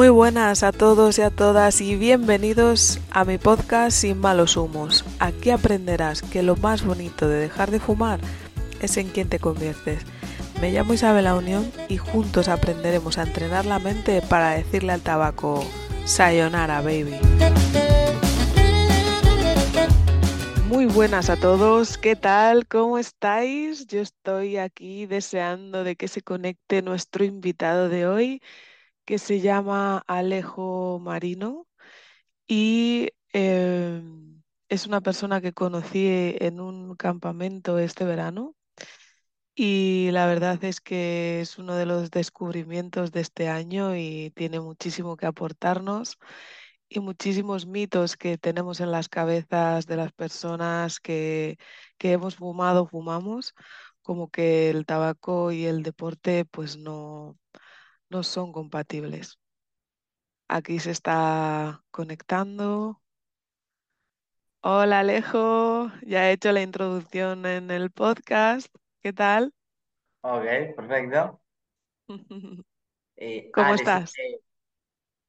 Muy buenas a todos y a todas y bienvenidos a mi podcast Sin malos humos. Aquí aprenderás que lo más bonito de dejar de fumar es en quien te conviertes. Me llamo Isabel La Unión y juntos aprenderemos a entrenar la mente para decirle al tabaco Sayonara, baby. Muy buenas a todos, ¿qué tal? ¿Cómo estáis? Yo estoy aquí deseando de que se conecte nuestro invitado de hoy, que se llama Alejo Marino y em, es una persona que conocí en un campamento este verano y la verdad es que es uno de los descubrimientos de este año y tiene muchísimo que aportarnos y muchísimos mitos que tenemos en las cabezas de las personas que, que hemos fumado, fumamos, como que el tabaco y el deporte pues no, no son compatibles. Aquí se está conectando. Hola Alejo, ya he hecho la introducción en el podcast. ¿Qué tal? Ok, perfecto. Eh, ¿Cómo ah, estás? decime,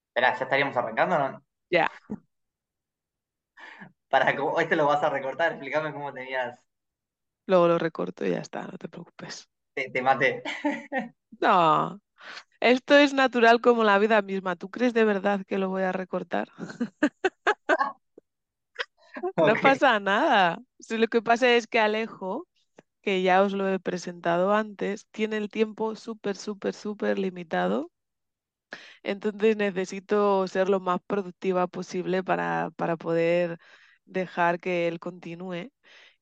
espera, ¿ya estaríamos arrancando no? Ya, Para cómo, este lo vas a recortar, explícame cómo tenías, luego lo recorto y ya está, no te preocupes. te, te maté. No, esto es natural como la vida misma. ¿Tú crees de verdad que lo voy a recortar? No pasa nada. Si lo que pasa es que Alejo, que ya os lo he presentado antes, tiene el tiempo súper, súper, súper limitado. Entonces necesito ser lo más productiva posible para, para poder dejar que él continúe.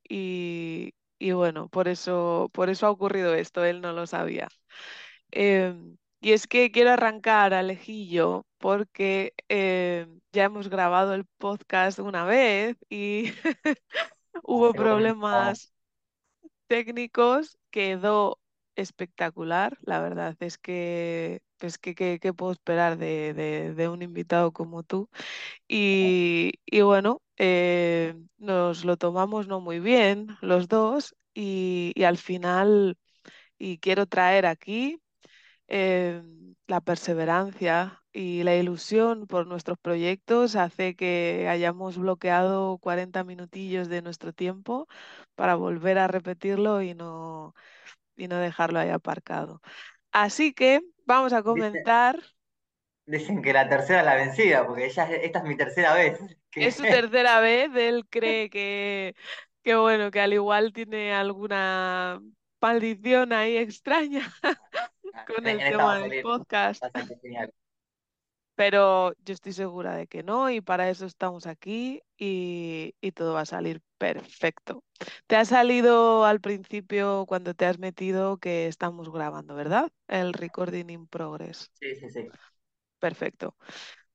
Y, y bueno, por eso, por eso ha ocurrido esto, él no lo sabía. Em, y es que quiero arrancar, Alejillo, porque em, ya hemos grabado el podcast una vez y hubo problemas técnicos, quedó espectacular. La verdad es que, pues, ¿qué, qué- qué puedo esperar de, de- de un invitado como tú? Y, y bueno, eh, nos lo tomamos no muy bien los dos y, y al final, y quiero traer aquí eh, la perseverancia y la ilusión por nuestros proyectos hace que hayamos bloqueado 40 minutillos de nuestro tiempo para volver a repetirlo y no, y no dejarlo ahí aparcado. Así que vamos a Dicen, comenzar. dicen que la tercera es la vencida, porque ya es- esta es mi tercera vez. Es su tercera vez, él cree que, que bueno, que al igual tiene alguna maldición ahí extraña con el tema del salir, podcast. pero yo estoy segura de que no y para eso estamos aquí y, y todo va a salir perfecto. Te ha salido al principio cuando te has metido que estamos grabando, ¿verdad? El recording in progress. Sí, sí, sí. Perfecto.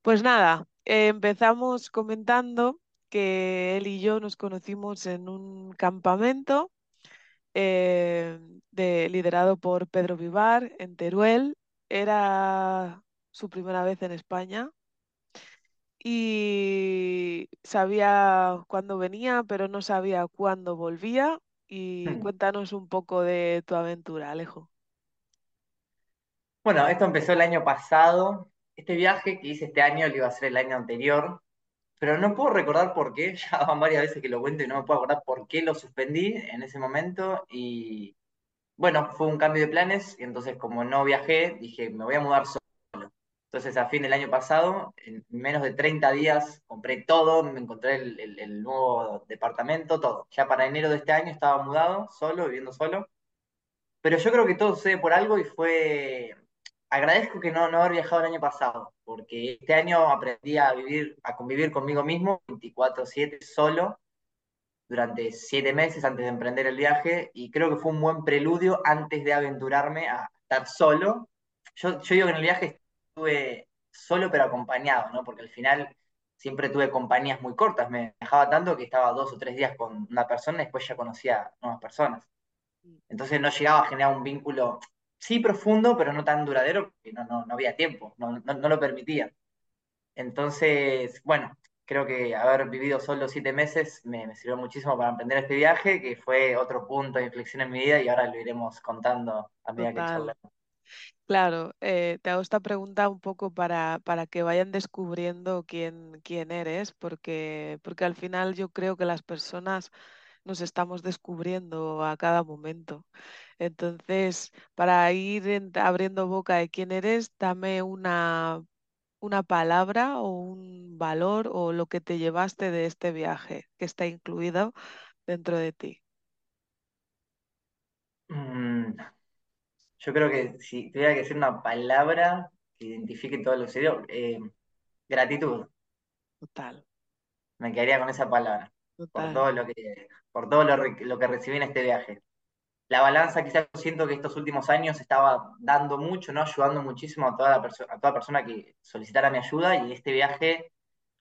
Pues nada, eh, empezamos comentando que él y yo nos conocimos en un campamento eh, de, liderado por Pedro Vivar en Teruel. Era su primera vez en España y sabía cuándo venía, pero no sabía cuándo volvía. Y cuéntanos un poco de tu aventura, Alejo. Bueno, esto empezó el año pasado. Este viaje que hice este año lo iba a hacer el año anterior, pero no puedo recordar por qué. Ya van varias veces que lo cuento y no me puedo acordar por qué lo suspendí en ese momento. Y bueno, fue un cambio de planes y entonces como no viajé, dije, me voy a mudar solo. Entonces a fin del año pasado, en menos de 30 días, compré todo, me encontré el, el- el nuevo departamento, todo. Ya para enero de este año estaba mudado, solo, viviendo solo. Pero yo creo que todo sucede por algo y fue... Agradezco que no, no haber viajado el año pasado, porque este año aprendí a vivir, a convivir conmigo mismo 24/7 solo durante siete meses antes de emprender el viaje y creo que fue un buen preludio antes de aventurarme a estar solo. Yo, yo digo que en el viaje estuve solo pero acompañado, ¿no? Porque al final siempre tuve compañías muy cortas, me dejaba tanto que estaba dos o tres días con una persona y después ya conocía nuevas personas. Entonces no llegaba a generar un vínculo, sí profundo, pero no tan duradero, porque no, no, no había tiempo, no, no, no lo permitía. Entonces, bueno, creo que haber vivido solo siete meses me, me sirvió muchísimo para emprender este viaje, que fue otro punto de inflexión en mi vida y ahora lo iremos contando a medida que Total, charlemos. Claro, eh, te hago esta pregunta un poco para, para que vayan descubriendo quién, quién eres, porque, porque al final yo creo que las personas nos estamos descubriendo a cada momento. Entonces, para ir en- abriendo boca de quién eres, dame una, una palabra o un valor o lo que te llevaste de este viaje que está incluido dentro de ti. Mm, yo creo que si tuviera que decir una palabra que identifique todo lo que sucedió, eh, gratitud, Total, me quedaría con esa palabra, por total, todo lo que, por todo lo que recibí en este viaje. La balanza, quizás yo siento que estos últimos años estaba dando mucho, ¿no? Ayudando muchísimo a toda, la perso- a toda persona que solicitara mi ayuda y este viaje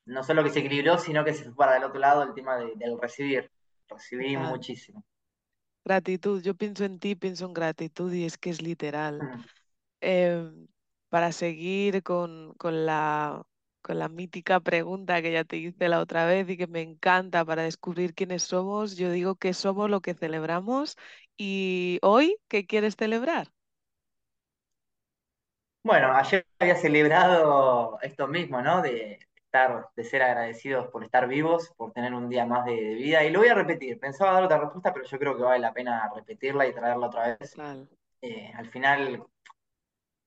no solo que se equilibró, sino que se fue para el otro lado el tema de- del recibir. Recibí muchísimo. Gratitud, yo pienso en ti, pienso en gratitud y es que es literal. Mm. Em, para seguir con, con la, con la mítica pregunta que ya te hice la otra vez y que me encanta para descubrir quiénes somos, yo digo que somos lo que celebramos y hoy, ¿qué quieres celebrar? Bueno, ayer había celebrado esto mismo, ¿no? De estar, de ser agradecidos por estar vivos, por tener un día más de, de vida. Y lo voy a repetir. Pensaba dar otra respuesta, pero yo creo que vale la pena repetirla y traerla otra vez. Eh, al final,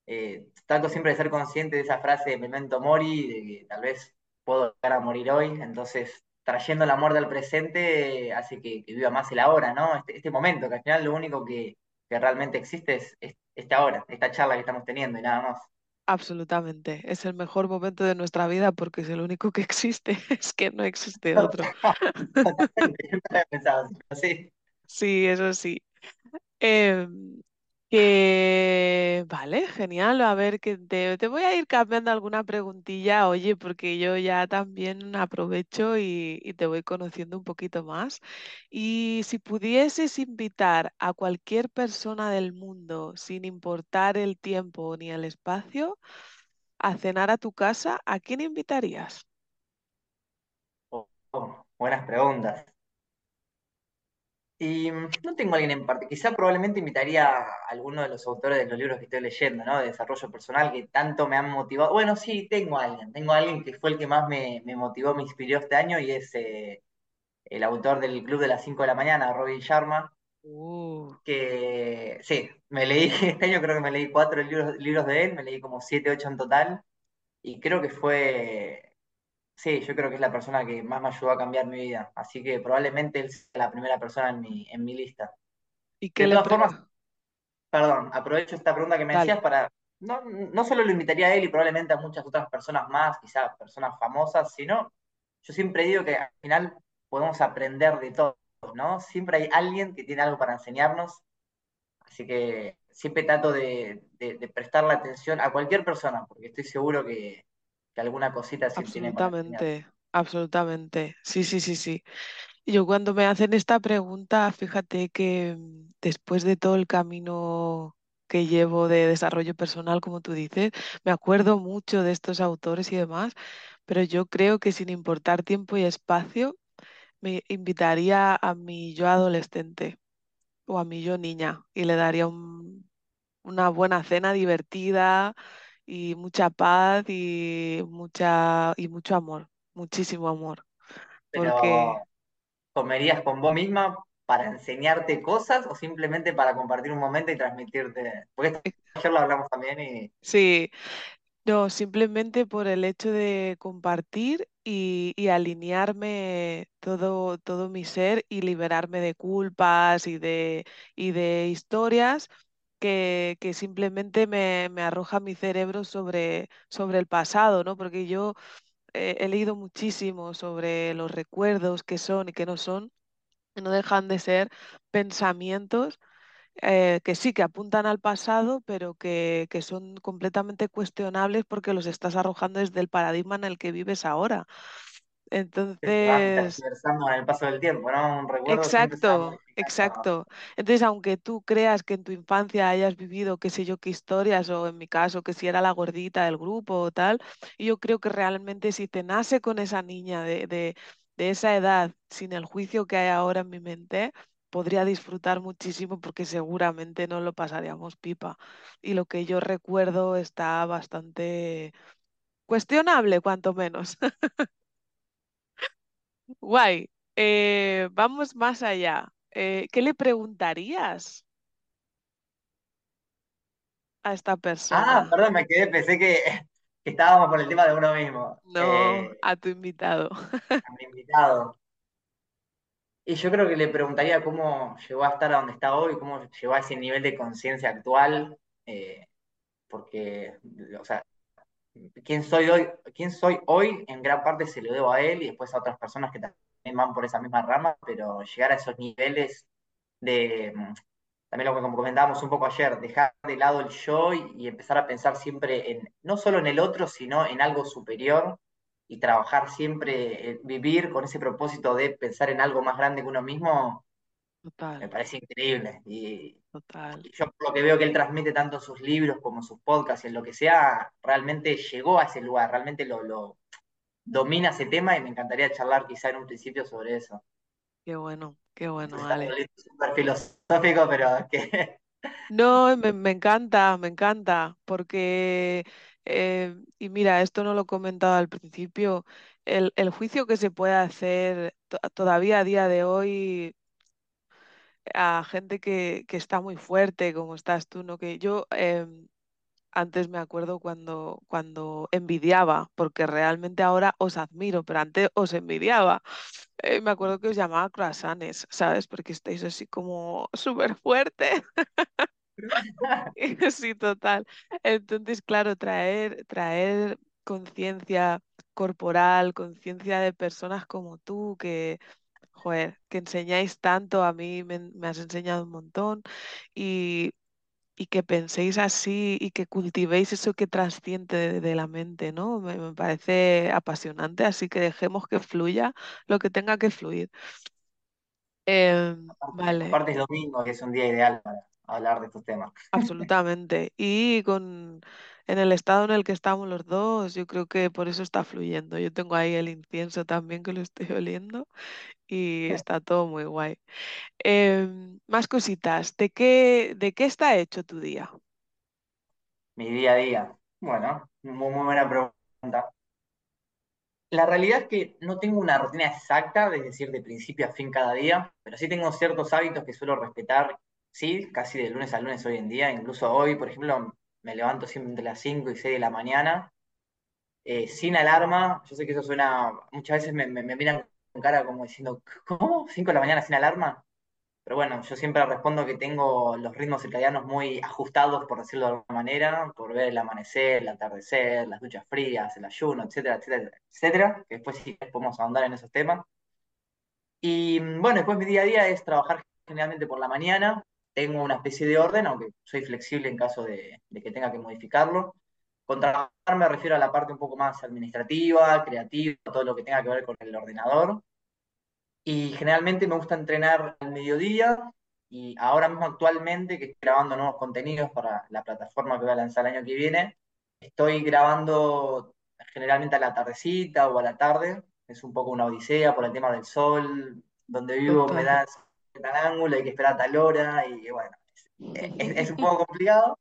eh, trato siempre de ser consciente de esa frase de Memento Mori, de que tal vez puedo llegar a morir hoy. Entonces, trayendo la muerte al presente, eh, hace que, que viva más el ahora, ¿no? Este, este momento, que al final lo único que, que realmente existe es, es este ahora, esta charla que estamos teniendo y nada más. absolutamente. Es el mejor momento de nuestra vida porque es el único que existe, es que no existe otro. Sí. Eso sí. Em, que vale, genial. A ver, que te, te voy a ir cambiando alguna preguntilla, oye, porque yo ya también aprovecho y, y te voy conociendo un poquito más. Y si pudieses invitar a cualquier persona del mundo, sin importar el tiempo ni el espacio, a cenar a tu casa, ¿a quién invitarías? Oh, oh, buenas preguntas. Y mm, no tengo a alguien en parte, quizá probablemente invitaría a alguno de los autores de los libros que estoy leyendo, ¿no? De desarrollo personal, que tanto me han motivado. Bueno, sí, tengo a alguien, tengo a alguien que fue el que más me, me motivó, me inspiró este año y es eh, el autor del Club de las 5 de la mañana, Robin Sharma, Uh, que sí, me leí, este año creo que me leí cuatro libros, libros de él, me leí como siete, ocho en total, y creo que fue Sí, yo creo que es la persona que más me ayudó a cambiar mi vida. Así que probablemente él sea la primera persona en mi, en mi lista. ¿y qué De le todas formas, perdón, aprovecho esta pregunta que me Dale, decías para. No, no solo lo invitaría a él y probablemente a muchas otras personas más, quizás personas famosas, sino yo siempre digo que al final podemos aprender de todos, ¿no? Siempre hay alguien que tiene algo para enseñarnos. Así que siempre trato de, de, de prestarle atención a cualquier persona, porque estoy seguro que, alguna cosita enseñar. absolutamente, absolutamente. Sí, sí, sí, sí. Yo cuando me hacen esta pregunta, fíjate que mm, después de todo el camino que llevo de desarrollo personal, como tú dices, me acuerdo mucho de estos autores y demás, pero yo creo que sin importar tiempo y espacio, me invitaría a mi yo adolescente o a mi yo niña y le daría un- una buena cena divertida y mucha paz y mucha y mucho amor, muchísimo amor, porque Pero ¿Comerías con vos misma para enseñarte cosas o simplemente para compartir un momento y transmitirte? Porque esto eh, ayer lo hablamos también y sí. No, simplemente por el hecho de compartir y, y alinearme todo, todo mi ser y liberarme de culpas y de, y de historias que, simplemente me, me arroja mi cerebro sobre, sobre el pasado, ¿no? Porque yo eh, he leído muchísimo sobre los recuerdos que son y que no son, no dejan de ser pensamientos eh, que sí, que apuntan al pasado, pero que, que son completamente cuestionables porque los estás arrojando desde el paradigma en el que vives ahora. Entonces, tergiversando en el paso del tiempo, ¿no? Un recuerdo siempre se va exacto, exacto. Entonces, aunque tú creas que en tu infancia hayas vivido qué sé yo qué historias, o en mi caso, que si era la gordita del grupo o tal, yo creo que realmente si te nace con esa niña de, de de esa edad, sin el juicio que hay ahora en mi mente, podría disfrutar muchísimo porque seguramente no lo pasaríamos pipa. Y lo que yo recuerdo está bastante cuestionable, cuanto menos. Guay. Eh, vamos más allá. Eh, ¿qué le preguntarías a esta Ah, persona? perdón, me quedé, pensé que, que estábamos por el tema de uno mismo. No, Eh, a tu invitado. a mi invitado. Y yo creo que le preguntaría cómo llegó a estar a donde está hoy, cómo llegó a ese nivel de conciencia actual, eh, porque, o sea, quién soy hoy, quién soy hoy en gran parte se lo debo a él y después a otras personas que también van por esa misma rama, pero llegar a esos niveles de, mm, también lo que comentábamos un poco ayer, dejar de lado el yo y, y empezar a pensar siempre en, no solo en el otro, sino en algo superior y trabajar siempre, eh, vivir con ese propósito de pensar en algo más grande que uno mismo, me Total, parece increíble. Y, total. yo por lo que veo que él transmite tanto en sus libros como en sus podcasts y en lo que sea, realmente llegó a ese lugar, realmente lo, lo domina ese tema y me encantaría charlar quizá en un principio sobre eso. Qué bueno, qué bueno, está Ale. súper filosófico, pero es que No, me, me encanta, me encanta, porque, eh, y mira, esto no lo he comentado al principio, el, el juicio que se puede hacer to- todavía a día de hoy a gente que, que está muy fuerte, como estás tú, ¿no? Que yo em, antes me acuerdo cuando, cuando envidiaba, porque realmente ahora os admiro, pero antes os envidiaba. Eh, me acuerdo que os llamaba croissants, ¿sabes? Porque estáis así como súper fuerte. Sí, total. Entonces, claro, traer, traer conciencia corporal, conciencia de personas como tú, que, joder, que enseñáis tanto, a mí me, me has enseñado un montón, y, y que penséis así y que cultivéis eso que trasciende de, de la mente, ¿no? Me, me parece apasionante, así que dejemos que fluya lo que tenga que fluir. Em, vale. aparte es domingo, que es un día ideal para hablar de estos temas. Absolutamente. Y con en el estado en el que estamos los dos, yo creo que por eso está fluyendo. Yo tengo ahí el incienso también que lo estoy oliendo y está todo muy guay. Em, más cositas. ¿De qué, de qué está hecho tu día? Mi día a día. Bueno, muy, muy buena pregunta. La realidad es que no tengo una rutina exacta, es decir, de principio a fin cada día, pero sí tengo ciertos hábitos que suelo respetar, sí, casi de lunes a lunes hoy en día. Incluso hoy, por ejemplo, me levanto siempre entre las 5 y 6 de la mañana, eh, sin alarma. Yo sé que eso suena, muchas veces me, me- miran con cara como diciendo, ¿cómo? ¿5 de la mañana sin alarma? Pero bueno, yo siempre respondo que tengo los ritmos circadianos muy ajustados, por decirlo de alguna manera, por ver el amanecer, el atardecer, las duchas frías, el ayuno, etcétera, etcétera, etcétera, que después sí podemos ahondar en esos temas. Y mm, bueno, después mi día a día es trabajar generalmente por la mañana, tengo una especie de orden, aunque soy flexible en caso de, de que tenga que modificarlo. Con trabajar me refiero a la parte un poco más administrativa, creativa, todo lo que tenga que ver con el ordenador. Y generalmente me gusta entrenar al mediodía y ahora mismo actualmente que estoy grabando nuevos contenidos para la plataforma que voy a lanzar el año que viene, estoy grabando generalmente a la tardecita o a la tarde. Es un poco una odisea por el tema del sol. Donde vivo me da tal ángulo, hay que esperar a tal hora y bueno, es, es un poco complicado.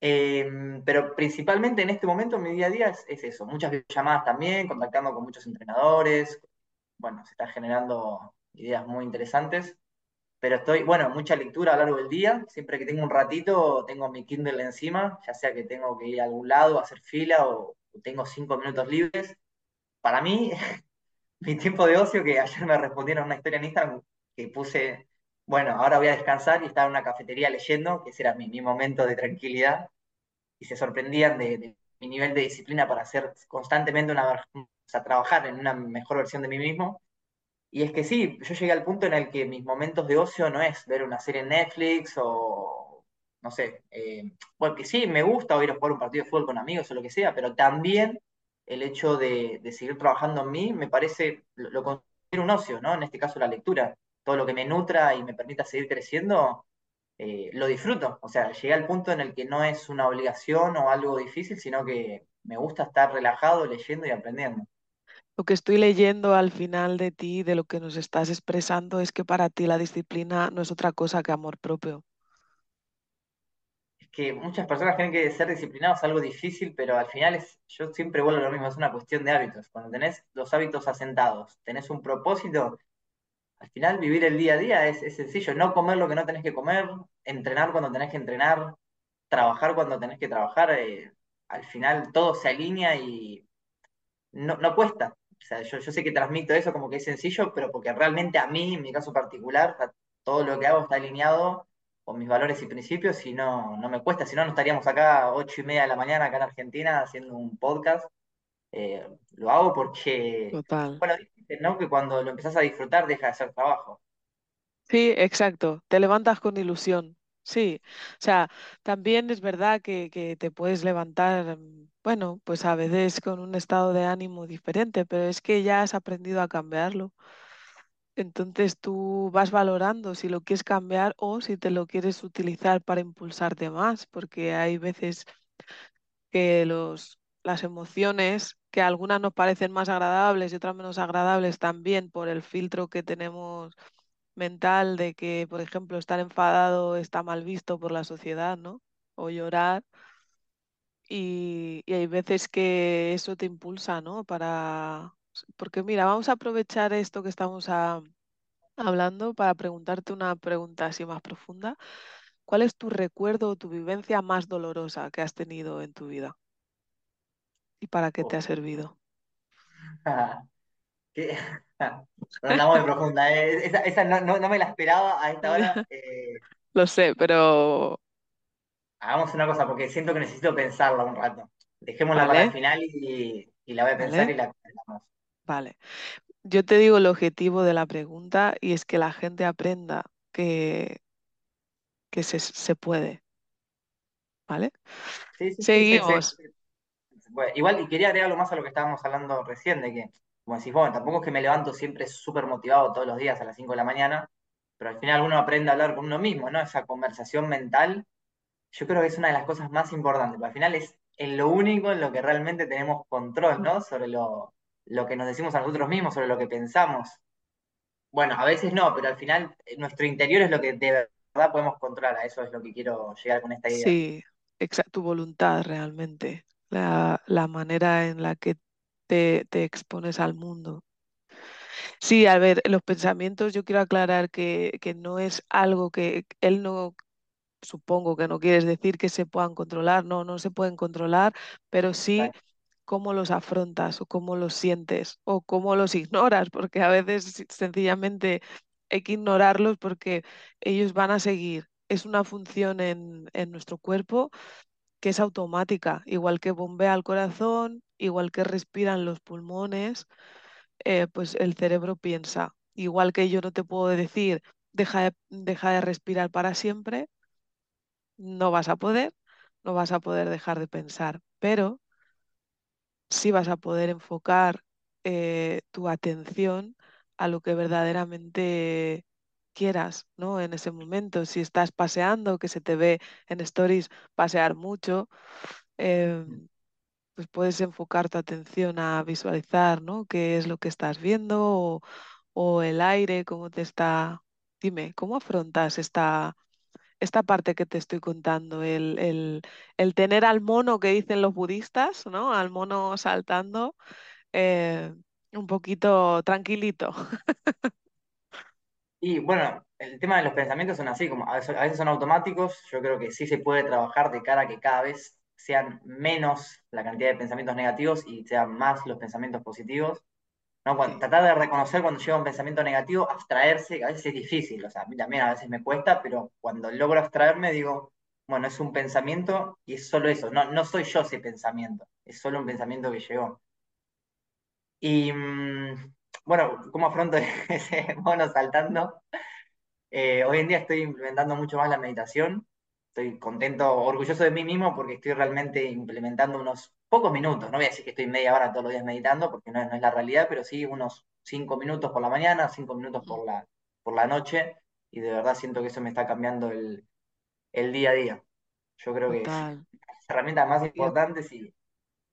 Eh, pero principalmente en este momento mi día a día es, es eso, muchas llamadas también, contactando con muchos entrenadores, bueno, se están generando ideas muy interesantes, pero estoy, bueno, mucha lectura a lo largo del día, siempre que tengo un ratito tengo mi Kindle encima, ya sea que tengo que ir a algún lado, a hacer fila o, o tengo cinco minutos libres. Para mí, mi tiempo de ocio, que ayer me respondieron una historia en Instagram que puse, bueno, ahora voy a descansar y estaba en una cafetería leyendo, que ese era mi, mi momento de tranquilidad, y se sorprendían de, mi nivel de disciplina para hacer constantemente una, o sea, trabajar en una mejor versión de mí mismo y es que sí, yo llegué al punto en el que mis momentos de ocio no es ver una serie en Netflix o, no sé, eh, bueno, sí, me gusta o ir a jugar un partido de fútbol con amigos o lo que sea, pero también el hecho de, de seguir trabajando en mí me parece, lo, lo considero un ocio, ¿no? En este caso la lectura. Todo lo que me nutra y me permita seguir creciendo, eh, lo disfruto. O sea, llegué al punto en el que no es una obligación o algo difícil, sino que me gusta estar relajado leyendo y aprendiendo. Lo que estoy leyendo al final de ti, de lo que nos estás expresando, es que para ti la disciplina no es otra cosa que amor propio. Es que muchas personas creen que ser disciplinado es algo difícil, pero al final es, yo siempre vuelvo a lo mismo, es una cuestión de hábitos. Cuando tenés los hábitos asentados, tenés un propósito, al final vivir el día a día es, es sencillo, no comer lo que no tenés que comer, entrenar cuando tenés que entrenar, trabajar cuando tenés que trabajar, eh, al final todo se alinea y no, no cuesta. O sea, yo, yo sé que transmito eso como que es sencillo, pero porque realmente a mí, en mi caso particular, todo lo que hago está alineado con mis valores y principios y no, no me cuesta, si no, no estaríamos acá a ocho y media de la mañana acá en Argentina haciendo un podcast. Eh, lo hago porque, Total. bueno, ¿no? Que cuando lo empezás a disfrutar deja de ser trabajo. Sí, exacto. Te levantas con ilusión. Sí. O sea, también es verdad que, que te puedes levantar, mm, bueno, pues a veces con un estado de ánimo diferente, pero es que ya has aprendido a cambiarlo. Entonces tú vas valorando si lo quieres cambiar o si te lo quieres utilizar para impulsarte más, porque hay veces que los, las emociones, que algunas nos parecen más agradables y otras menos agradables también por el filtro que tenemos mental de que, por ejemplo, estar enfadado está mal visto por la sociedad, ¿no? O llorar. Y, hay veces que eso te impulsa, ¿no? Para... Porque mira, vamos a aprovechar esto que estamos a- hablando para preguntarte una pregunta así más profunda. ¿Cuál es tu recuerdo o tu vivencia más dolorosa que has tenido en tu vida? ¿Y para qué te ha servido? qué- Bueno, andamos muy profunda. eh. Esa, esa no, no- no me la esperaba a esta hora. Eh, Lo sé, pero... hagamos una cosa, porque siento que necesito pensarla un rato. Dejémosla para el Vale, final y, y la voy a pensar vale, y la comentamos. vale. Yo te digo el objetivo de la pregunta y es que la gente aprenda que, que se, se puede, ¿vale? Sí, sí, sí, sí, sí. Seguimos, Igual, y quería agregar algo más a lo que estábamos hablando recién, de que, como decís, bueno, tampoco es que me levanto siempre súper motivado todos los días a las 5 de la mañana, pero al final uno aprende a hablar con uno mismo, ¿no? Esa conversación mental, yo creo que es una de las cosas más importantes, porque al final es en lo único en lo que realmente tenemos control, ¿no? Sobre lo, lo que nos decimos a nosotros mismos, sobre lo que pensamos. Bueno, a veces no, pero al final eh, nuestro interior es lo que de verdad podemos controlar, a eso es lo que quiero llegar con esta idea. sí, exa- tu voluntad realmente, la, la manera en la que te, te expones al mundo. Sí, a ver, los pensamientos yo quiero aclarar que, que no es algo que él no, supongo que no quieres decir que se puedan controlar, no, no se pueden controlar, pero sí cómo los afrontas o cómo los sientes o cómo los ignoras, porque a veces sencillamente hay que ignorarlos porque ellos van a seguir. Es una función en, en nuestro cuerpo que es automática, igual que bombea el corazón, igual que respiran los pulmones, eh, pues el cerebro piensa. Igual que yo no te puedo decir, deja de, deja de respirar para siempre, no vas a poder, no vas a poder dejar de pensar, pero sí vas a poder enfocar eh, tu atención a lo que verdaderamente quieras, ¿no? En ese momento, si estás paseando, que se te ve en stories pasear mucho, em, pues puedes enfocar tu atención a visualizar, ¿no? ¿Qué es lo que estás viendo o, el aire, cómo te está... Dime, ¿cómo afrontas esta esta parte que te estoy contando, el, el- el tener al mono que dicen los budistas, ¿no? Al mono saltando, eh, un poquito tranquilito. Y bueno, el tema de los pensamientos son así, como a veces, a veces son automáticos, yo creo que sí se puede trabajar de cara a que cada vez sean menos la cantidad de pensamientos negativos y sean más los pensamientos positivos, ¿no? Cuando- tratar de reconocer cuando llega un pensamiento negativo, abstraerse, a veces es difícil, o sea, a mí también a veces me cuesta, pero cuando logro abstraerme digo, bueno, es un pensamiento y es solo eso, no, no soy yo ese pensamiento, es solo un pensamiento que llegó. Y mm, bueno, ¿cómo afronto ese mono saltando? Eh, hoy en día estoy implementando mucho más la meditación. Estoy contento, orgulloso de mí mismo porque estoy realmente implementando unos pocos minutos. No voy a decir que estoy media hora todos los días meditando porque no, es no es la realidad, pero sí unos cinco minutos por la mañana, cinco minutos por la, por la noche. Y de verdad siento que eso me está cambiando el, el día a día. Yo creo que total. las herramientas más Y, importantes y,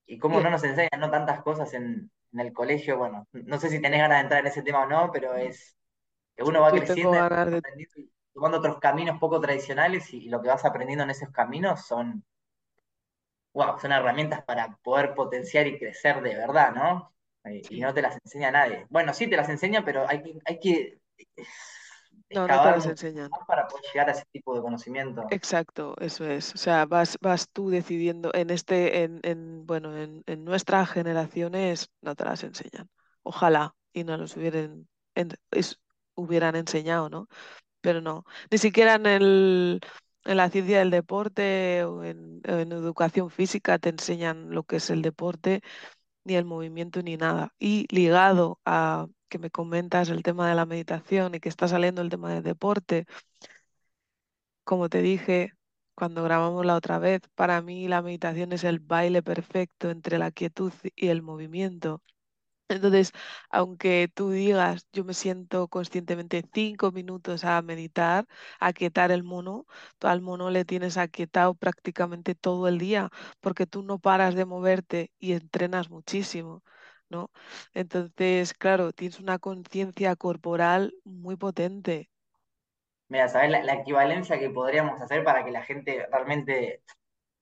y cómo no nos enseñan ¿no? tantas cosas en, en el colegio, bueno, no sé si tenés ganas de entrar en ese tema o no, pero es que uno va Yo creciendo y de... y tomando otros caminos poco tradicionales y, y lo que vas aprendiendo en esos caminos son, wow, son herramientas para poder potenciar y crecer de verdad, ¿no? Eh, Y Sí. no te las enseña nadie. Bueno, sí te las enseña, pero hay que, hay que No, no te las enseñan. para poder llegar a ese tipo de conocimiento. Exacto, eso es. O sea, vas, vas tú decidiendo en este, en, en, bueno, en, en nuestras generaciones no te las enseñan. Ojalá y no los hubieran, en- es- hubieran enseñado, ¿no? Pero no. Ni siquiera en el, en la ciencia del deporte o en, en educación física te enseñan lo que es el deporte, ni el movimiento, ni nada. Y ligado a que me comentas el tema de la meditación y que está saliendo el tema del deporte. Como te dije cuando grabamos la otra vez, para mí la meditación es el baile perfecto entre la quietud y el movimiento. Entonces, aunque tú digas, yo me siento conscientemente cinco minutos a meditar, a quietar el mono, al mono le tienes aquietado prácticamente todo el día, porque tú no paras de moverte y entrenas muchísimo, ¿no? Entonces, claro, tienes una conciencia corporal muy potente. Mira, ¿sabes la, la equivalencia que podríamos hacer para que la gente realmente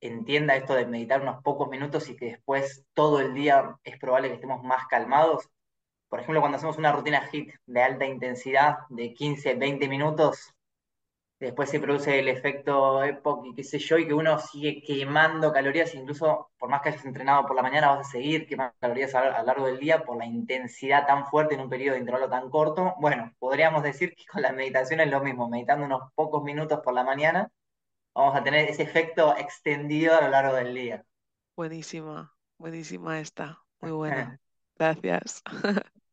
entienda esto de meditar unos pocos minutos y que después todo el día es probable que estemos más calmados? Por ejemplo, cuando hacemos una rutina HIIT de alta intensidad de 15, 20 minutos, después se produce el efecto EPOC y qué sé yo, y que uno sigue quemando calorías, incluso por más que hayas entrenado por la mañana, vas a seguir quemando calorías a, a lo largo del día por la intensidad tan fuerte en un periodo de intervalo tan corto. Bueno, podríamos decir que con la meditación es lo mismo, meditando unos pocos minutos por la mañana, vamos a tener ese efecto extendido a lo largo del día. Buenísima, buenísima esta, muy buena. Gracias.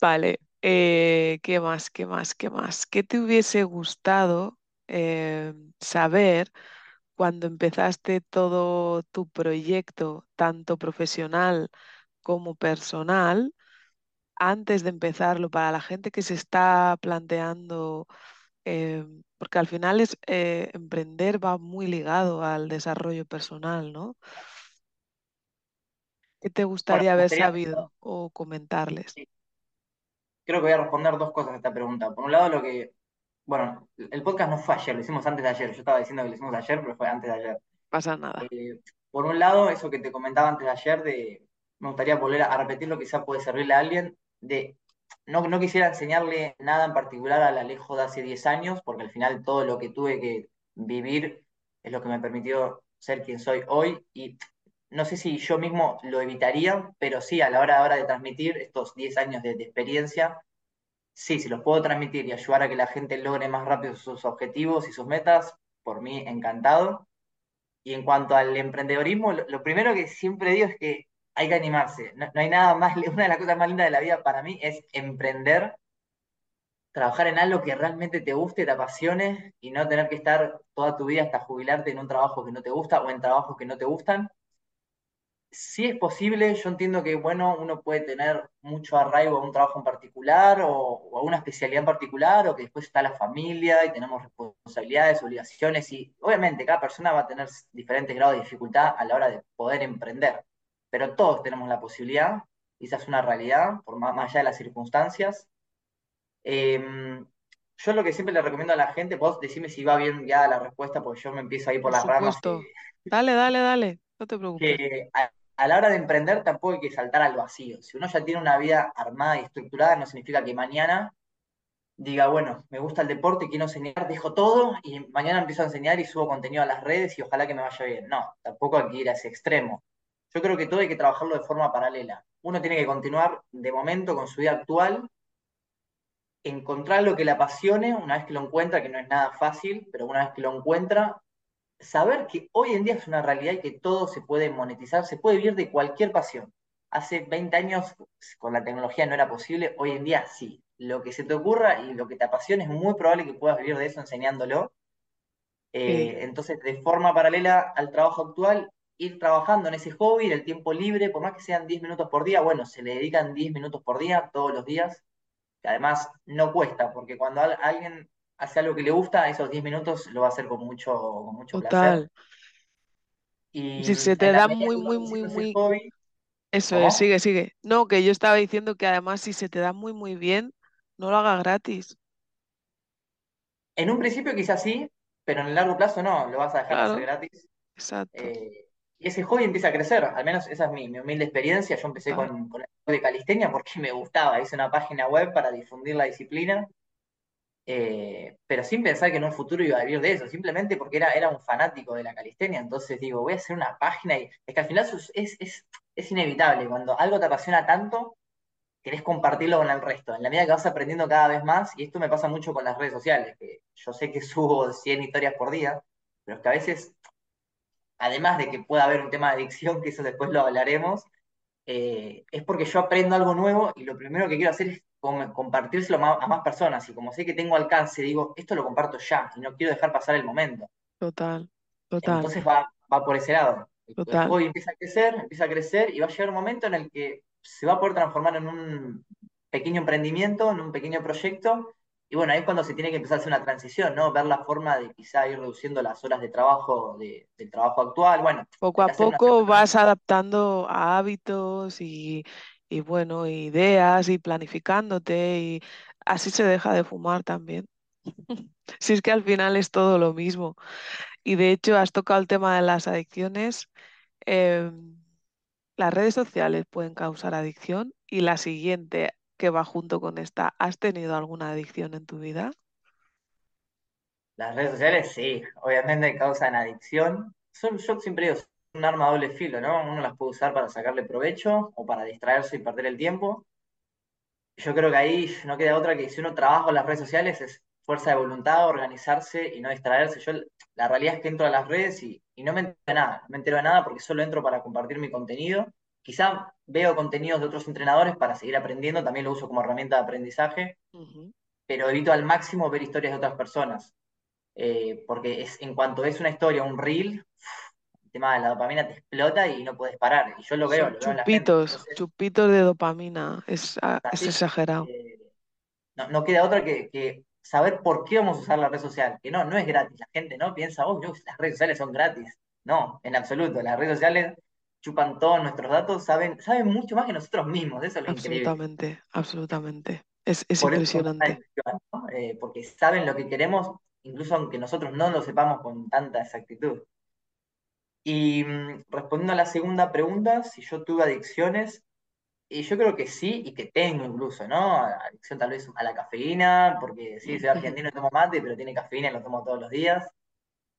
Vale, eh, ¿qué más, qué más, qué más? ¿Qué te hubiese gustado eh, saber cuando empezaste todo tu proyecto, tanto profesional como personal, antes de empezarlo, para la gente que se está planteando, eh, porque al final es, emprender va muy ligado al desarrollo personal, ¿no? ¿Qué te gustaría haber sabido o comentarles? Creo que voy a responder dos cosas a esta pregunta. Por un lado, lo que, bueno, el podcast no fue ayer, lo hicimos antes de ayer. Yo estaba diciendo que lo hicimos ayer, pero fue antes de ayer. Pasa nada. Eh, por un lado, eso que te comentaba antes de ayer, de, me gustaría volver a repetir lo que quizá puede servirle a alguien, de no, no quisiera enseñarle nada en particular al Alejo de hace 10 años, porque al final todo lo que tuve que vivir es lo que me permitió ser quien soy hoy, y no sé si yo mismo lo evitaría, pero sí, a la hora, de transmitir estos 10 años de, experiencia, sí, si los puedo transmitir y ayudar a que la gente logre más rápido sus objetivos y sus metas, por mí encantado. Y en cuanto al emprendedorismo, lo, lo primero que siempre digo es que hay que animarse. No, no hay nada más, una de las cosas más lindas de la vida para mí es emprender, trabajar en algo que realmente te guste, te apasione y no tener que estar toda tu vida hasta jubilarte en un trabajo que no te gusta o en trabajos que no te gustan si es posible, yo entiendo que, bueno, uno puede tener mucho arraigo a un trabajo en particular o, o a una especialidad en particular, o que después está la familia y tenemos responsabilidades, obligaciones, y obviamente cada persona va a tener diferentes grados de dificultad a la hora de poder emprender, pero todos tenemos la posibilidad, y esa es una realidad, por más, más allá de las circunstancias. Eh, yo lo que siempre le recomiendo a la gente, vos decime si va bien ya la respuesta, porque yo me empiezo ahí por Por las ramas. Dale, dale, dale. No te preocupes. que a, a, la hora de emprender tampoco hay que saltar al vacío. Si uno ya tiene una vida armada y estructurada, no significa que mañana diga, bueno, me gusta el deporte, quiero enseñar, dejo todo y mañana empiezo a enseñar y subo contenido a las redes y ojalá que me vaya bien. No, tampoco hay que ir a ese extremo. Yo creo que todo hay que trabajarlo de forma paralela. Uno tiene que continuar de momento con su vida actual, encontrar lo que le apasione, una vez que lo encuentra, que no es nada fácil, pero una vez que lo encuentra, saber que hoy en día es una realidad y que todo se puede monetizar, se puede vivir de cualquier pasión. Hace 20 años con la tecnología no era posible, hoy en día sí. Lo que se te ocurra y lo que te apasione es muy probable que puedas vivir de eso enseñándolo. Sí, Eh, entonces, de forma paralela al trabajo actual, ir trabajando en ese hobby, en el tiempo libre, por más que sean 10 minutos por día, bueno, se le dedican 10 minutos por día, todos los días, que además no cuesta, porque cuando alguien hace algo que le gusta, esos 10 minutos lo va a hacer con mucho, con mucho placer. total. Y Si se te da muy, muy, muy, muy, hobby, Eso es, sigue, sigue. No, que yo estaba diciendo que además si se te da muy, muy bien, no lo hagas gratis. En un principio quizás sí, pero en el largo plazo no, lo vas a dejar de hacer Claro, gratis. exacto, Eh, y ese hobby empieza a crecer, al menos esa es mi, mi humilde experiencia. Yo empecé con, con el hobby de calistenia porque me gustaba, hice una página web para difundir la disciplina, eh, pero sin pensar que en un futuro iba a vivir de eso, simplemente porque era, era un fanático de la calistenia. Entonces digo, voy a hacer una página y es que al final es, es, es, inevitable. Cuando algo te apasiona tanto, querés compartirlo con el resto. En la medida que vas aprendiendo cada vez más, y esto me pasa mucho con las redes sociales, que yo sé que subo 100 historias por día, pero es que a veces, además de que pueda haber un tema de adicción, que eso después lo hablaremos, eh, es porque yo aprendo algo nuevo y lo primero que quiero hacer es compartírselo a más personas. Y como sé que tengo alcance, digo, esto lo comparto ya y no quiero dejar pasar el momento. total, total, Entonces va, va por ese lado. El, el total. hobby empieza a crecer, empieza a crecer y va a llegar un momento en el que se va a poder transformar en un pequeño emprendimiento, en un pequeño proyecto. Y bueno, ahí es cuando se tiene que empezar a hacer una transición, ¿no? Ver la forma de quizá ir reduciendo las horas de trabajo de- del trabajo actual. Bueno, Poco a poco vas adaptando a hábitos y, y bueno, ideas y planificándote y así se deja de fumar también. Si es que al final es todo lo mismo. Y de hecho has tocado el tema de las adicciones. em, las redes sociales pueden causar adicción y la siguiente que va junto con esta, ¿has tenido alguna adicción en tu vida? Las redes sociales, sí, obviamente causan adicción. Son, yo siempre digo, un arma a doble filo, ¿no? Uno las puede usar para sacarle provecho o para distraerse y perder el tiempo. Yo creo que ahí no queda otra que si uno trabaja con las redes sociales es fuerza de voluntad, organizarse y no distraerse. Yo la realidad es que entro a las redes y, y no me entero de nada, no me entero de nada porque solo entro para compartir mi contenido. Quizá veo contenidos de otros entrenadores para seguir aprendiendo, también lo uso como herramienta de aprendizaje, pero evito al máximo ver historias de otras personas eh, porque es, en cuanto es una historia, un reel, el tema de la dopamina te explota y no puedes parar. Y yo lo veo, Son lo veo en la gente. chupitos, chupitos de dopamina. Es, ah, es exagerado. eh, no, no queda otra que, que, saber por qué vamos a usar la red social. Que no, no es gratis. La gente no piensa, oh, yo, las redes sociales son gratis. No, en absoluto. Las redes sociales chupan todos nuestros datos, saben, saben mucho más que nosotros mismos. Eso es lo increíble. Absolutamente, absolutamente. Es, es Por impresionante. Eh, porque saben lo que queremos, incluso aunque nosotros no lo sepamos con tanta exactitud. Y mm, respondiendo a la segunda pregunta, si yo tuve adicciones, y yo creo que sí, y que tengo incluso, ¿no? Adicción tal vez a la cafeína, porque sí, soy argentino y tomo mate, pero tiene cafeína y lo tomo todos los días.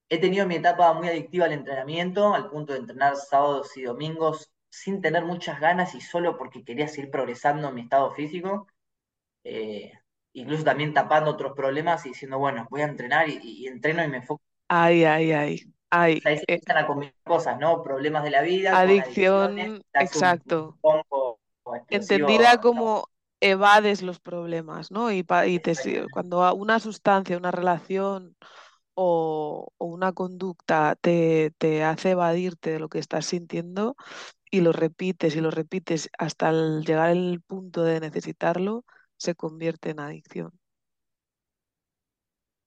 He tenido mi etapa muy adictiva al entrenamiento, al punto de entrenar sábados y domingos sin tener muchas ganas y solo porque quería seguir progresando en mi estado físico. Eh, incluso también tapando otros problemas y diciendo, bueno, voy a entrenar y, entreno y me enfoco Ay, ay, ay, ay. sea, ahí se eh, a combinar cosas, ¿no? Problemas de la vida adicción, un, un exacto. Entendida. No, como evades los problemas, ¿no? Y, te, cuando una sustancia, una relación o, o una conducta te, te hace evadirte de lo que estás sintiendo y lo repites y lo repites hasta el- llegar al punto de necesitarlo, se convierte en adicción.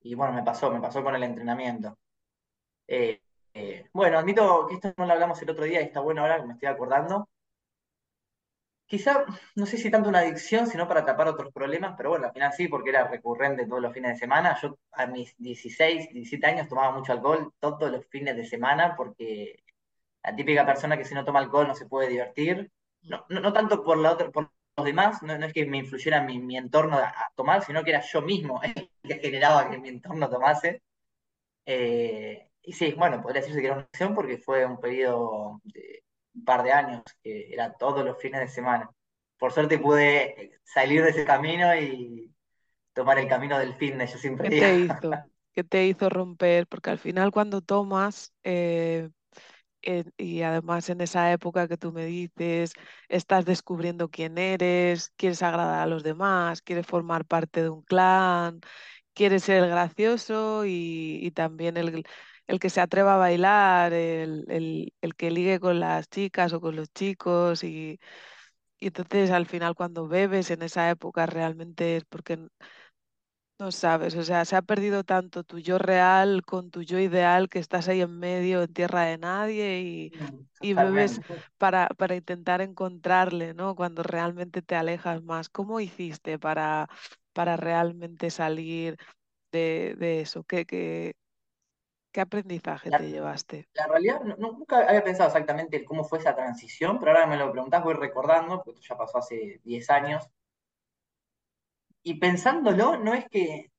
Y bueno, me pasó, me pasó con el entrenamiento. Eh, eh, bueno, admito que esto no lo hablamos el otro día y está bueno ahora que me estoy acordando. Quizá, no sé si tanto una adicción, sino para tapar otros problemas, pero bueno, al final sí, porque era recurrente todos los fines de semana. Yo a mis 16, 17 años tomaba mucho alcohol todos los fines de semana porque la típica persona que si no toma alcohol no se puede divertir. No, no, tanto por, los demás, no, es que me influyera mi, entorno a, a, tomar, sino que era yo mismo el que generaba que mi entorno tomase. Eh, y sí, bueno, podría decirse que era una acción porque fue un periodo de un par de años, que era todos los fines de semana. Por suerte pude salir de ese camino y tomar el camino del fitness, yo siempre ¿Qué te hizo? ¿Qué te hizo romper? Porque al final cuando tomas, eh, en- y además en esa época que tú me dices, estás descubriendo quién eres, quieres agradar a los demás, quieres formar parte de un clan, quieres ser el gracioso y, y también el, el que se atreva a bailar, el, el- el que ligue con las chicas o con los chicos y, y entonces al final cuando bebes en esa época realmente es porque No sabes, o sea, se ha perdido tanto tu yo real con tu yo ideal que estás ahí en medio, en tierra de nadie y, Mm, y bebes para, para intentar encontrarle, ¿no? Cuando realmente te alejas más. ¿Cómo hiciste para, para realmente salir de, de eso? ¿Qué, qué, qué aprendizaje La, te llevaste? la realidad, no- nunca había pensado exactamente cómo fue esa transición, pero ahora me lo preguntás, voy recordando, porque esto ya pasó hace 10 años, y pensándolo, no es que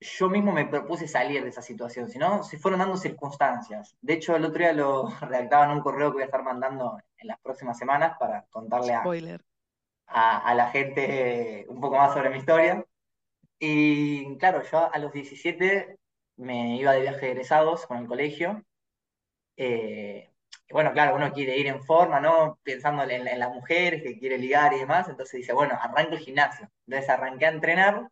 yo mismo me propuse salir de esa situación, sino se fueron dando circunstancias. De hecho, el otro día lo redactaba en un correo que voy a estar mandando en las próximas semanas para contarle a, a, a la gente un poco más sobre mi historia. Y claro, yo a los 17 me iba de viaje de egresados con el colegio. Eh, y bueno, claro, uno quiere ir en forma, ¿no? Pensando en, en las mujeres que quiere ligar y demás. Entonces dice, bueno, arranco el gimnasio. Entonces arranqué a entrenar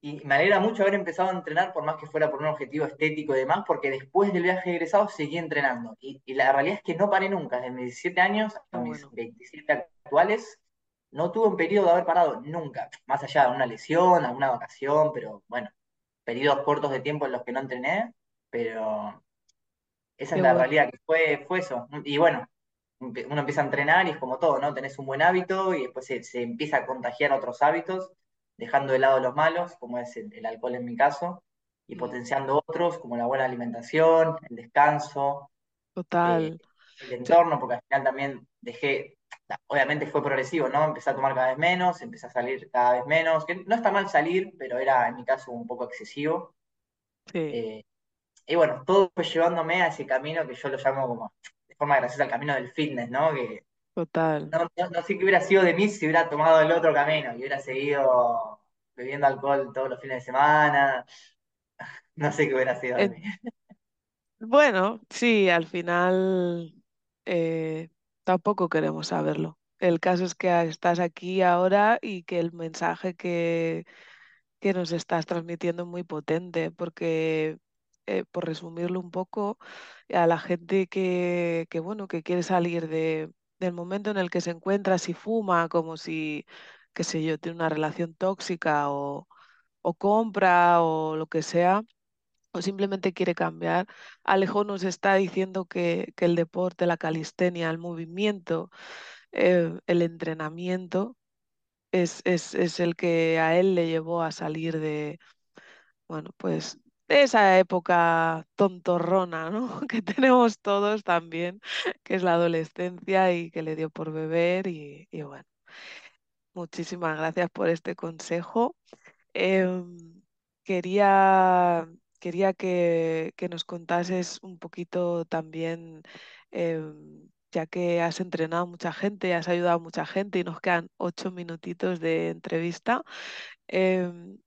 y me alegra mucho haber empezado a entrenar, por más que fuera por un objetivo estético y demás, porque después del viaje de egresado seguí entrenando. Y, y la realidad es que no paré nunca, desde mis 17 años hasta mis bueno, 27 actuales, no tuve un periodo de haber parado nunca, más allá de una lesión, alguna vacación, pero bueno, periodos cortos de tiempo en los que no entrené, pero esa es la bueno, realidad, que fue, fue eso. Y bueno, uno empieza a entrenar y es como todo, ¿no? Tenés un buen hábito y después se, se empieza a contagiar otros hábitos, dejando de lado los malos, como es el, el alcohol en mi caso, y mm, potenciando otros, como la buena alimentación, el descanso, eh, total. el Yo- entorno, porque al final también dejé, obviamente fue progresivo, ¿no? Empecé a tomar cada vez menos, empecé a salir cada vez menos, que no está mal salir, pero era en mi caso un poco excesivo. sí, Eh, y bueno, todo fue llevándome a ese camino que yo lo llamo como, de forma graciosa, el camino del fitness, ¿no? Que total. no, no- no sé qué hubiera sido de mí si hubiera tomado el otro camino y hubiera seguido bebiendo alcohol todos los fines de semana. No sé qué hubiera sido de mí. Bueno, sí, al final eh, tampoco queremos saberlo. El caso es que estás aquí ahora y que el mensaje que, que nos estás transmitiendo es muy potente, porque, eh, por resumirlo un poco, a la gente que, que, bueno, que quiere salir de, del momento en el que se encuentra, si fuma, como si, qué sé yo, tiene una relación tóxica o, o compra o lo que sea o simplemente quiere cambiar. Alejo nos está diciendo que, que el deporte, la calistenia, el movimiento, eh, el entrenamiento es, es, es el que a él le llevó a salir de, bueno, pues de esa época tontorrona, ¿no? Que tenemos todos también, que es la adolescencia y que le dio por beber y, y bueno, muchísimas gracias por este consejo. Em, quería, quería que, que nos contases un poquito también, em, ya que has entrenado a mucha gente, has ayudado a mucha gente y nos quedan ocho minutitos de entrevista. em,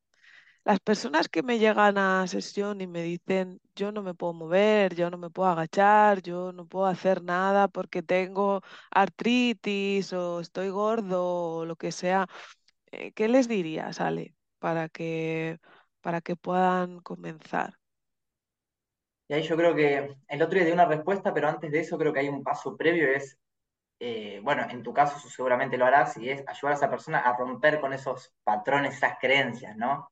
las personas que me llegan a sesión y me dicen, yo no me puedo mover, yo no me puedo agachar, yo no puedo hacer nada porque tengo artritis o estoy gordo o lo que sea eh, ¿qué les dirías, Ale, para que, para que puedan comenzar? Y ahí yo creo que el otro día di una respuesta, pero antes de eso creo que hay un paso previo, es, eh, bueno, en tu caso seguramente lo harás, y es ayudar a esa persona a romper con esos patrones, esas creencias, ¿no?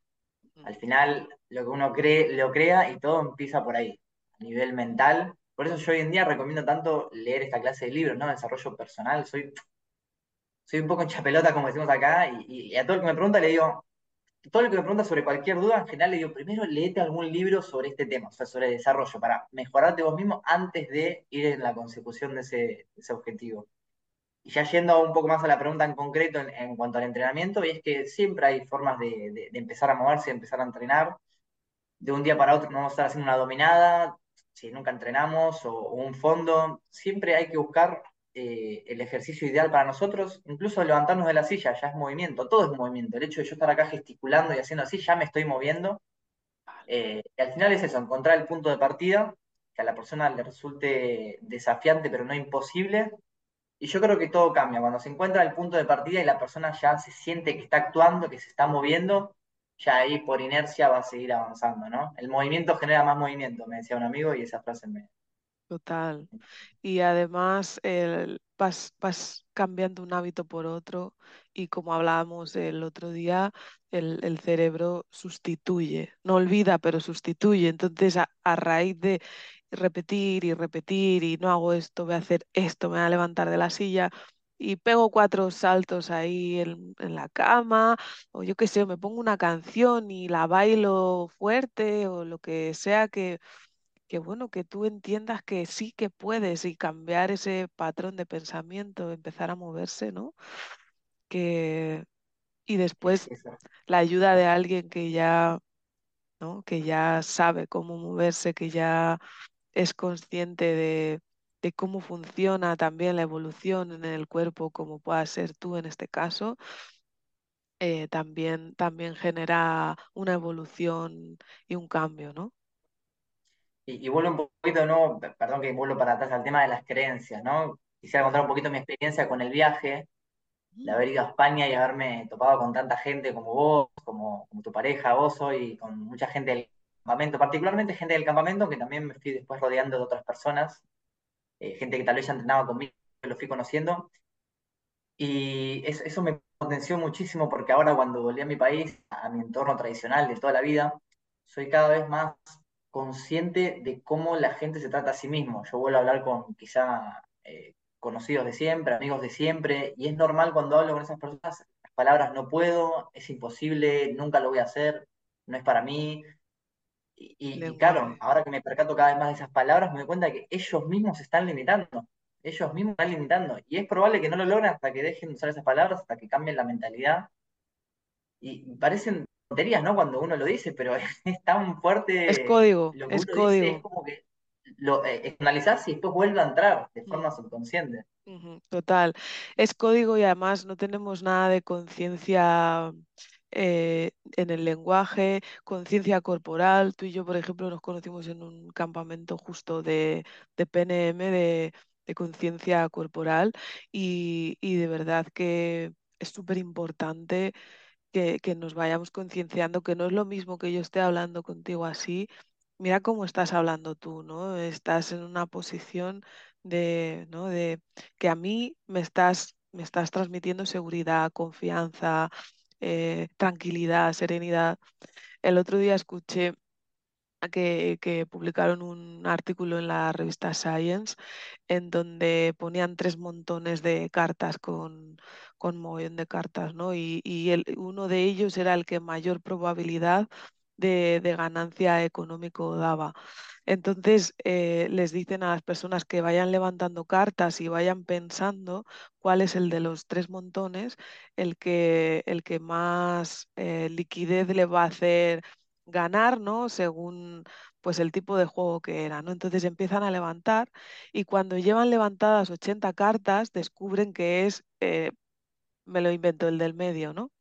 Al final, lo que uno cree, lo crea y todo empieza por ahí, a nivel mental. Por eso yo hoy en día recomiendo tanto leer esta clase de libros, ¿no? Desarrollo personal. Soy, soy un poco chapelota, como decimos acá, y, y a todo el que me pregunta le digo, todo el que me pregunta sobre cualquier duda, en general le digo, primero léete algún libro sobre este tema, o sea, sobre desarrollo, para mejorarte vos mismo antes de ir en la consecución de ese, objetivo. Y ya yendo un poco más a la pregunta en concreto en, cuanto al entrenamiento, y es que siempre hay formas de, empezar a moverse, de empezar a entrenar de un día para otro no vamos a estar haciendo una dominada, si nunca entrenamos, o un fondo. Siempre hay que buscar eh, el ejercicio ideal para nosotros, incluso levantarnos de la silla, ya es movimiento, todo es movimiento. El hecho de yo estar acá gesticulando y haciendo así, ya me estoy moviendo. Eh, y al final es eso, encontrar el punto de partida, que a la persona le resulte desafiante pero no imposible, y yo creo que todo cambia. Cuando se encuentra el punto de partida y la persona ya se siente que está actuando, que se está moviendo, ya ahí por inercia va a seguir avanzando, ¿no? El movimiento genera más movimiento, me decía un amigo, y esa frase me, Total. Y además el- vas, vas cambiando un hábito por otro y como hablábamos el otro día, el, el cerebro sustituye, no olvida, pero sustituye. Entonces, a, raíz de repetir y repetir y no hago esto, voy a hacer esto, me voy a levantar de la silla y pego cuatro saltos ahí en, en la cama o yo qué sé, me pongo una canción y la bailo fuerte o lo que sea que Qué bueno que tú entiendas que sí que puedes y cambiar ese patrón de pensamiento, empezar a moverse, ¿no? Que, y Es, después la ayuda de alguien que ya, ¿no? Que ya sabe cómo moverse, que ya es consciente de, de cómo funciona también la evolución en el cuerpo, como pueda ser tú en este caso, eh, también, también genera una evolución y un cambio, ¿no? Y, y vuelvo un poquito pe- perdón que vuelvo para atrás al tema de las creencias, ¿no? Quisiera contar un poquito mi experiencia con el viaje, de haber ido a España y haberme topado con tanta gente como vos, como, como tu pareja, vos hoy, con mucha gente del campamento, particularmente gente del campamento, que también me fui después rodeando de otras personas, eh, gente que tal vez ya entrenaba conmigo, que lo fui conociendo, y eso, eso me potenció muchísimo porque ahora cuando volví a mi país, a mi entorno tradicional de toda la vida, soy cada vez más consciente de cómo la gente se trata a sí mismo. Yo vuelvo a hablar con quizá eh, conocidos de siempre, amigos de siempre, y es normal cuando hablo con esas personas, las palabras no puedo, es imposible, nunca lo voy a hacer, no es para mí. Y, y- y claro, ahora que me percato cada vez más de esas palabras, me doy cuenta que ellos mismos se están limitando. Ellos mismos están limitando. Y es probable que no lo logren hasta que dejen de usar esas palabras, hasta que cambien la mentalidad. Y parecen tonterías, ¿no? Cuando uno lo dice, pero es tan Es fuerte código, lo que es uno dice, es código. como que lo eh, y después vuelve a entrar de Mm. forma subconsciente. Total, es código y además no tenemos nada de conciencia eh, en el lenguaje, conciencia corporal. Tú y yo, por ejemplo, nos conocimos en un campamento justo de, de PNM, de, de conciencia corporal, y, y de verdad que es súper importante que, que nos vayamos concienciando que no es lo mismo que yo esté hablando contigo así. Mira cómo estás hablando tú, ¿no? Estás en una posición de, ¿no? de que a mí me estás, me estás transmitiendo seguridad, confianza, eh, tranquilidad, serenidad. El otro día escuché que, publicaron un artículo en la revista Science en donde ponían tres montones de cartas con, con de cartas, ¿no? Y, y el, uno de ellos era el que mayor probabilidad de, de ganancia económico daba. Entonces, eh, les dicen a las personas que vayan levantando cartas y vayan pensando cuál es el de los tres montones, el que, el que más eh, liquidez le va a hacer ganar, ¿no? Según pues el tipo de juego que era, ¿no? Entonces empiezan a levantar y cuando llevan levantadas 80 cartas descubren que es, eh, me lo invento, el del medio, ¿no?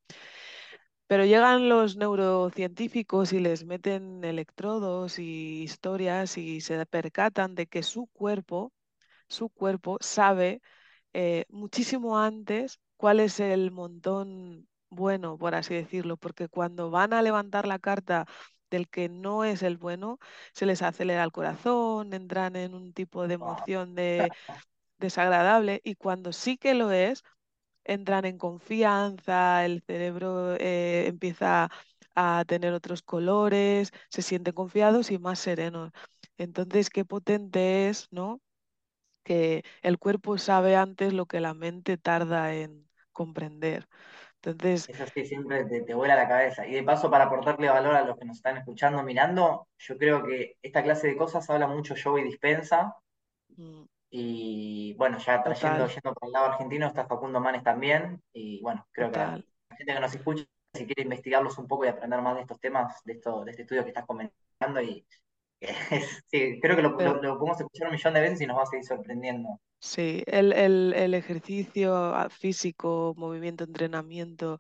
Pero llegan los neurocientíficos y les meten electrodos y historias y se percatan de que su cuerpo, su cuerpo sabe eh, muchísimo antes cuál es el montón bueno, por así decirlo, porque cuando van a levantar la carta del que no es el bueno, se les acelera el corazón, entran en un tipo de emoción de desagradable y cuando sí que lo es, entran en confianza, el cerebro eh, empieza a tener otros colores, se sienten confiados y más serenos. Entonces, qué potente es, ¿no? Que el cuerpo sabe antes lo que la mente tarda en comprender. Entonces, Eso sí, siempre te, te vuela la cabeza. Y de paso, para aportarle valor a los que nos están escuchando, mirando, yo creo que esta clase de cosas habla mucho Joey Dispensa, mm, Y bueno, ya trayendo, total, yendo por el lado argentino, está Facundo Manes también. Y bueno, creo que la gente que nos escucha, si quiere investigarlos un poco y aprender más de estos temas, de, esto, de este estudio que estás comentando, y sí, creo que lo, lo, Pero, lo podemos escuchar un millón de veces y nos va a seguir sorprendiendo. sí, el, el- el ejercicio ah, físico, movimiento, entrenamiento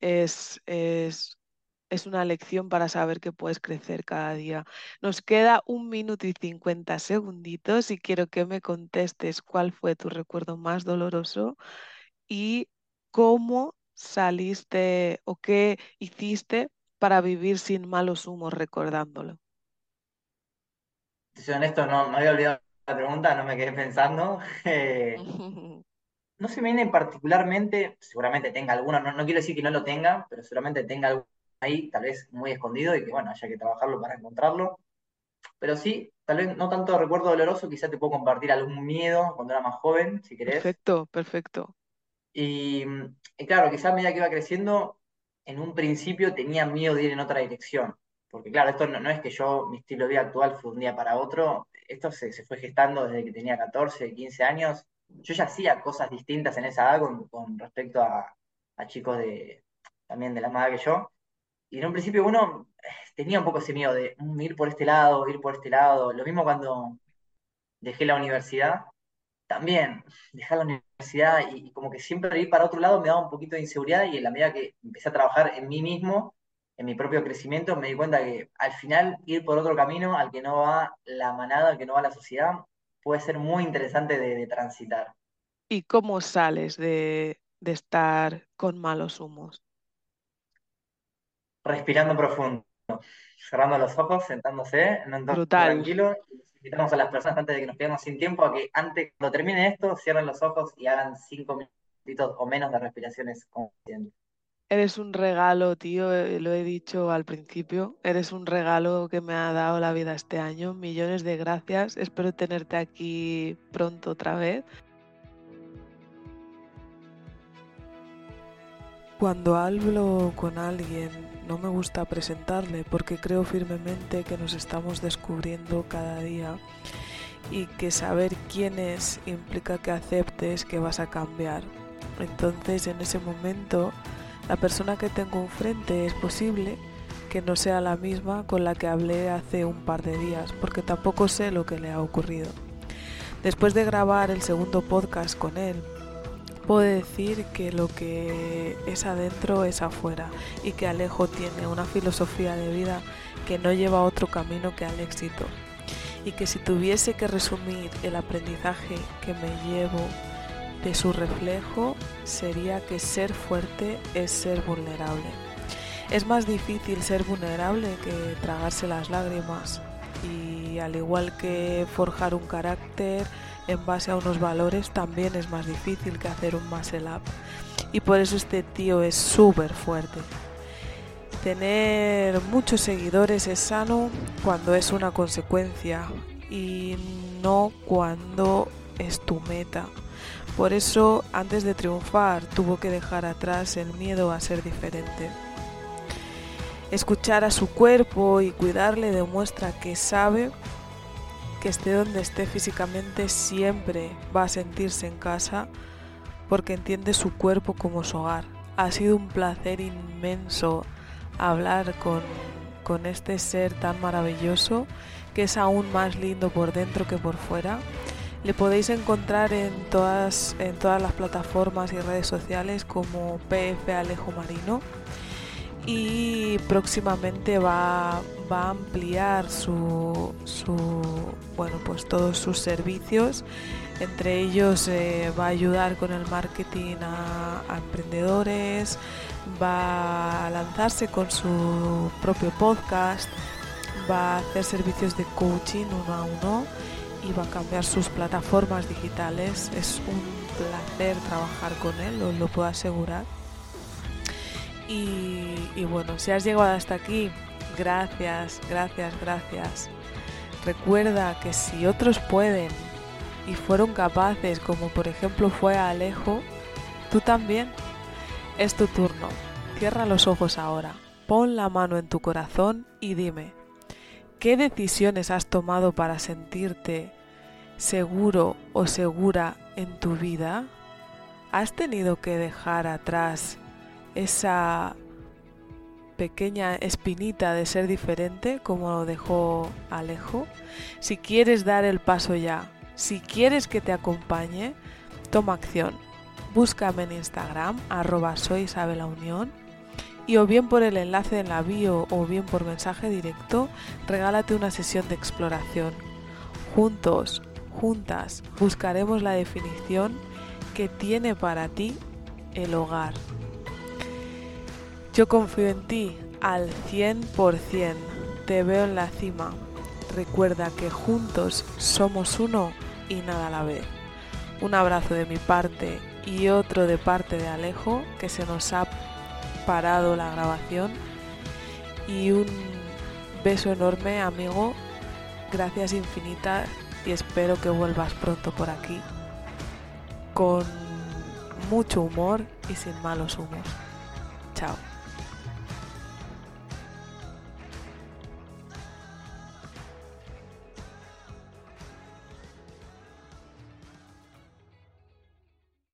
es, es Es una lección para saber que puedes crecer cada día. Nos queda un minuto y 50 segunditos y quiero que me contestes cuál fue tu recuerdo más doloroso y cómo saliste o qué hiciste para vivir sin malos humos recordándolo. Si soy honesto, no me había olvidado la pregunta, no me quedé pensando. Eh, no se me viene particularmente, seguramente tenga alguno, no, no quiero decir que no lo tenga, pero seguramente tenga alguno ahí, tal vez muy escondido y que bueno, haya que trabajarlo para encontrarlo. Pero sí, tal vez no tanto recuerdo doloroso, quizá te puedo compartir algún miedo cuando era más joven, si querés. Perfecto, perfecto. Y, y claro, quizá a medida que iba creciendo, en un principio tenía miedo de ir en otra dirección. Porque claro, esto no, no es que yo, mi estilo de vida actual fue un día para otro, esto se, se fue gestando desde que tenía 14, 15 años. Yo ya hacía cosas distintas en esa edad con, con respecto a, a chicos de, también de la edad que yo. Y en un principio uno eh, tenía un poco ese miedo de mm, ir por este lado, ir por este lado. Lo mismo cuando dejé la universidad, también dejar la universidad y, y como que siempre ir para otro lado me daba un poquito de inseguridad y en la medida que empecé a trabajar en mí mismo, en mi propio crecimiento, me di cuenta que al final ir por otro camino al que no va la manada, al que no va la sociedad, puede ser muy interesante de, de transitar. ¿Y cómo sales de, de estar con malos humos? Respirando profundo, cerrando los ojos, sentándose en un entorno Brutal. tranquilo. Invitamos a las personas antes de que nos quedemos sin tiempo a que antes, cuando termine esto, cierren los ojos y hagan cinco minutitos o menos de respiraciones conscientes. Eres un regalo, tío, eh, lo he dicho al principio. Eres un regalo que me ha dado la vida este año. Millones de gracias. Espero tenerte aquí pronto otra vez. Cuando hablo con alguien no me gusta presentarle porque creo firmemente que nos estamos descubriendo cada día y que saber quién es implica que aceptes que vas a cambiar. Entonces en ese momento la persona que tengo enfrente es posible que no sea la misma con la que hablé hace un par de días porque tampoco sé lo que le ha ocurrido. Después de grabar el segundo podcast con él, puedo decir que lo que es adentro es afuera y que Alejo tiene una filosofía de vida que no lleva otro camino que al éxito. Y que si tuviese que resumir el aprendizaje que me llevo de su reflejo sería que ser fuerte es ser vulnerable. Es más difícil ser vulnerable que tragarse las lágrimas y al igual que forjar un carácter, en base a unos valores también es más difícil que hacer un muscle up. Y por eso este tío es súper fuerte. Tener muchos seguidores es sano cuando es una consecuencia y no cuando es tu meta. Por eso, antes de triunfar, tuvo que dejar atrás el miedo a ser diferente. Escuchar a su cuerpo y cuidarle demuestra que sabe que esté donde esté físicamente siempre va a sentirse en casa porque entiende su cuerpo como su hogar. Ha sido un placer inmenso hablar con, con este ser tan maravilloso que es aún más lindo por dentro que por fuera. Le podéis encontrar en todas, en todas las plataformas y redes sociales como PF Alejo Marino y próximamente va, va a ampliar su, su, bueno, pues todos sus servicios. Entre ellos eh, va a ayudar con el marketing a, a emprendedores, va a lanzarse con su propio podcast, va a hacer servicios de coaching uno a uno va a cambiar sus plataformas digitales. Es un placer trabajar con él, os lo puedo asegurar. Y bueno, si has llegado hasta aquí, gracias, gracias, gracias. Recuerda que si otros pueden y fueron capaces, como por ejemplo fue Alejo, tú también. Es tu turno. Cierra los ojos ahora, pon la mano en tu corazón y dime, ¿qué decisiones has tomado para sentirte seguro o segura en tu vida? ¿Has tenido que dejar atrás esa pequeña espinita de ser diferente como lo dejó Alejo. Si quieres dar el paso ya, si quieres que te acompañe, toma acción. Búscame en Instagram, arroba soy Unión, y o bien por el enlace en la bio o bien por mensaje directo, regálate una sesión de exploración. Juntos, juntas, buscaremos la definición que tiene para ti el hogar. Yo confío en ti al 100%. Te veo en la cima. recuerda que juntos somos uno y nada a la vez. Un abrazo de mi parte y otro de parte de Alejo, que se nos ha parado la grabación. Y un beso enorme, amigo. Gracias infinitas y espero que vuelvas pronto por aquí con mucho humor y sin malos humos. Chao.